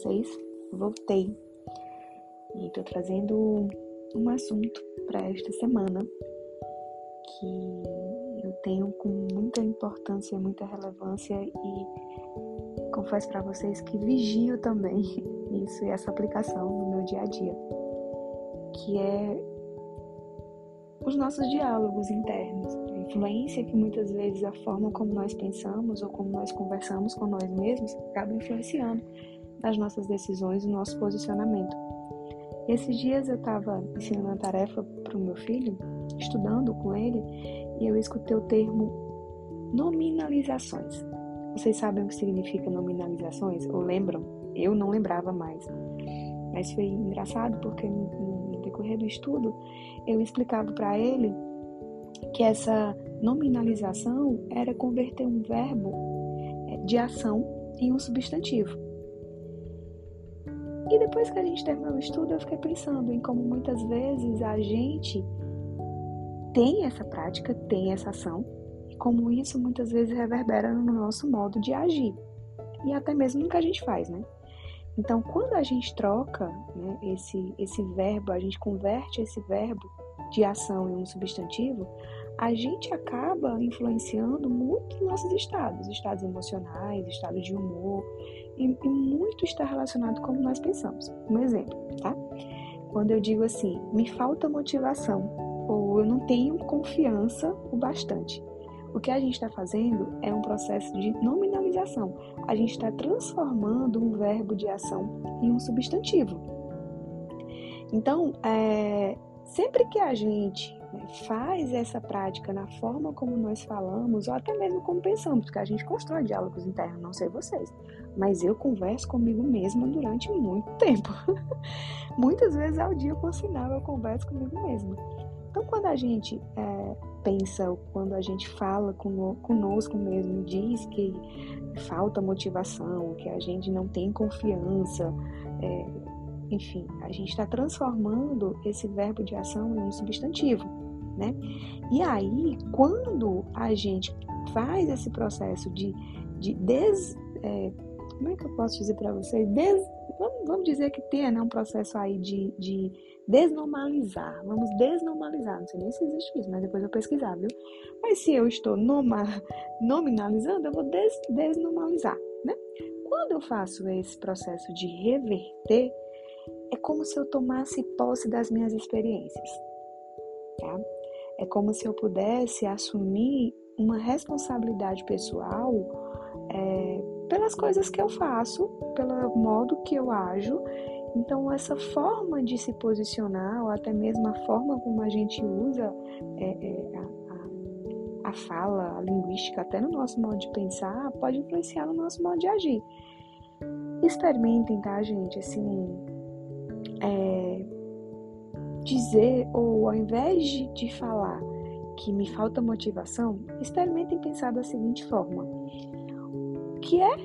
vocês? Voltei e estou trazendo um assunto para esta semana que eu tenho com muita importância, muita relevância e confesso para vocês que vigio também isso e essa aplicação no meu dia a dia, que é os nossos diálogos internos, a influência que muitas vezes a forma como nós pensamos ou como nós conversamos com nós mesmos acaba influenciando nas nossas decisões, no nosso posicionamento. Esses dias eu estava ensinando uma tarefa para o meu filho, estudando com ele, e eu escutei o termo nominalizações. Vocês sabem o que significa nominalizações? Ou lembram? Eu não lembrava mais. Mas foi engraçado porque no, no decorrer do estudo eu explicava para ele que essa nominalização era converter um verbo é, de ação em um substantivo. E depois que a gente terminou o estudo, eu fiquei pensando em como muitas vezes a gente tem essa prática, tem essa ação, e como isso muitas vezes reverbera no nosso modo de agir, e até mesmo no que a gente faz, né? Então, quando a gente troca né, esse, esse verbo, a gente converte esse verbo de ação em um substantivo, a gente acaba influenciando muito nossos estados, estados emocionais, estado de humor, e, e muito está relacionado com como nós pensamos. Um exemplo, tá? Quando eu digo assim, me falta motivação, ou eu não tenho confiança o bastante. O que a gente está fazendo é um processo de nominalização. A gente está transformando um verbo de ação em um substantivo. Então, é, sempre que a gente né, faz essa prática na forma como nós falamos, ou até mesmo como pensamos, porque a gente constrói diálogos internos, não sei vocês, mas eu converso comigo mesma durante muito tempo. Muitas vezes ao dia, por sinal, eu converso comigo mesma. Então, quando a gente é, pensa, quando a gente fala conosco mesmo, diz que falta motivação, que a gente não tem confiança, é, enfim, a gente está transformando esse verbo de ação em um substantivo, né? E aí, quando a gente faz esse processo de, de des, é, como é que eu posso dizer para vocês? Des, vamos, vamos, dizer que tem né, um processo aí de, de desnormalizar. Vamos desnormalizar. Não sei nem se existe isso, mas depois eu pesquisar, viu? Mas se eu estou noma, nominalizando, eu vou des, desnormalizar, né? Quando eu faço esse processo de reverter, é como se eu tomasse posse das minhas experiências, tá? É como se eu pudesse assumir uma responsabilidade pessoal é, pelas coisas que eu faço, pelo modo que eu ajo. Então, essa forma de se posicionar, ou até mesmo a forma como a gente usa é, é, a, a, a fala, a linguística, até no nosso modo de pensar, pode influenciar no nosso modo de agir. Experimentem, tá, gente? Assim, é, dizer, ou ao invés de, falar que me falta motivação, experimentem pensar da seguinte forma: o que é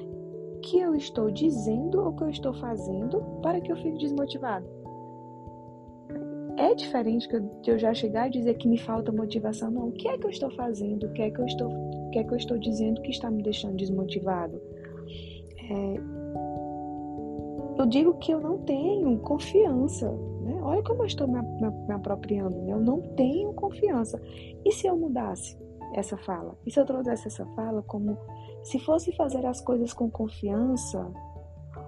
que eu estou dizendo ou que eu estou fazendo para que eu fique desmotivado? É diferente de eu já chegar e dizer que me falta motivação, não. O que é que eu estou fazendo? O que é que eu estou, o que é que eu estou dizendo que está me deixando desmotivado? É, eu digo que eu não tenho confiança. Né? Olha como eu estou me, me, me apropriando. Né? Eu não tenho confiança. E se eu mudasse essa fala? E se eu trouxesse essa fala como se fosse fazer as coisas com confiança,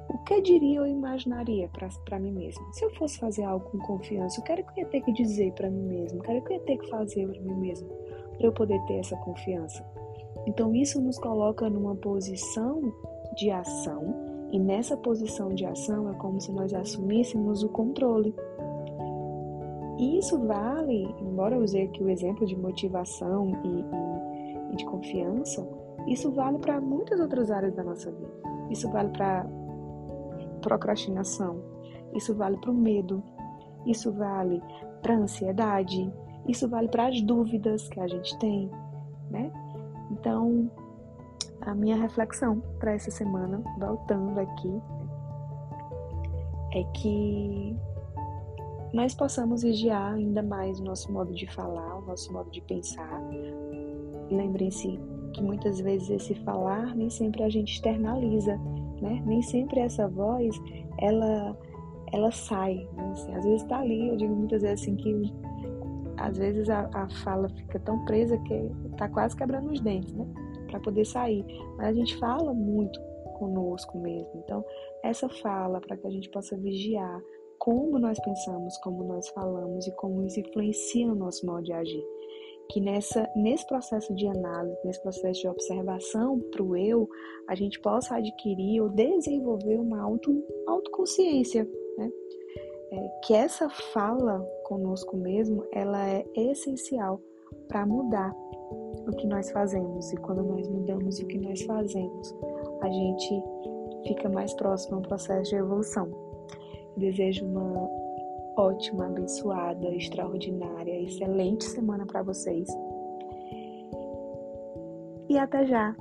o que diria ou imaginaria para mim mesmo? Se eu fosse fazer algo com confiança, o que era que eu ia ter que dizer para mim mesmo? O que era que eu ia ter que fazer para mim mesmo para eu poder ter essa confiança? Então, isso nos coloca numa posição de ação e nessa posição de ação é como se nós assumíssemos o controle. E isso vale, embora eu use aqui o exemplo de motivação e, e, e de confiança, isso vale para muitas outras áreas da nossa vida. Isso vale para procrastinação, isso vale para o medo, isso vale para a ansiedade, isso vale para as dúvidas que a gente tem, né? Então, a minha reflexão para essa semana, voltando aqui, é que nós possamos vigiar ainda mais o nosso modo de falar, o nosso modo de pensar. Lembrem-se que muitas vezes esse falar nem sempre a gente externaliza né? Nem sempre essa voz, ela, ela sai, né? assim, às vezes está ali, eu digo muitas vezes assim que às vezes a, a fala fica tão presa que está quase quebrando os dentes, né? Para poder sair. Mas a gente fala muito conosco mesmo. Então, essa fala para que a gente possa vigiar como nós pensamos, como nós falamos e como isso influencia o nosso modo de agir que nessa, nesse processo de análise, nesse processo de observação para o eu, a gente possa adquirir ou desenvolver uma auto, autoconsciência, né? É, que essa fala conosco mesmo, ela é essencial para mudar o que nós fazemos. E quando nós mudamos o que nós fazemos, a gente fica mais próximo a um processo de evolução. desejo uma ótima, abençoada, extraordinária, excelente semana para vocês. E até já!